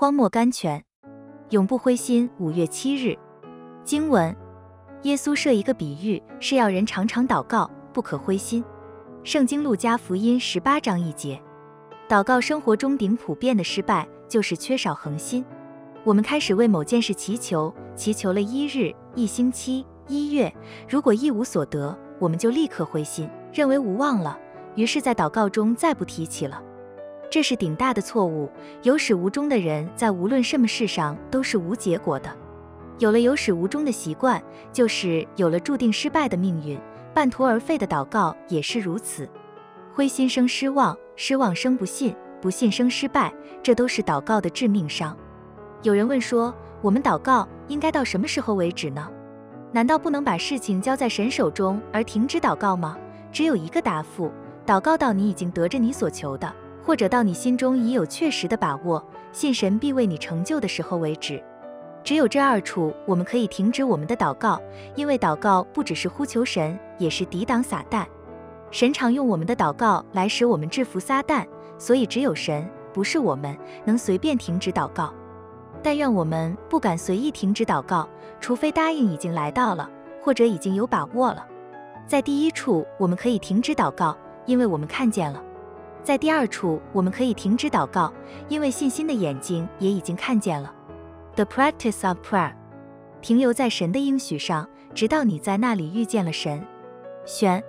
荒漠甘泉，永不灰心。五月七日，经文：耶稣设一个比喻，是要人常常祷告，不可灰心。圣经路加福音十八章一节。祷告生活中顶普遍的失败，就是缺少恒心。我们开始为某件事祈求，祈求了一日、一星期、一月，如果一无所得，我们就立刻灰心，认为无望了，于是，在祷告中再不提起了。这是顶大的错误。有始无终的人，在无论什么事上都是无结果的。有了有始无终的习惯，就是有了注定失败的命运。半途而废的祷告也是如此。灰心生失望，失望生不信，不信生失败，这都是祷告的致命伤。有人问说，我们祷告应该到什么时候为止呢？难道不能把事情交在神手中而停止祷告吗？只有一个答复：祷告到你已经得着你所求的。或者到你心中已有确实的把握，信神必为你成就的时候为止。只有这二处，我们可以停止我们的祷告，因为祷告不只是呼求神，也是抵挡撒旦。神常用我们的祷告来使我们制服撒旦，所以只有神，不是我们，能随便停止祷告。但愿我们不敢随意停止祷告，除非答应已经来到了，或者已经有把握了。在第一处，我们可以停止祷告，因为我们看见了。在第二处，我们可以停止祷告，因为信心的眼睛也已经看见了。The practice of prayer，停留在神的应许上，直到你在那里遇见了神。选。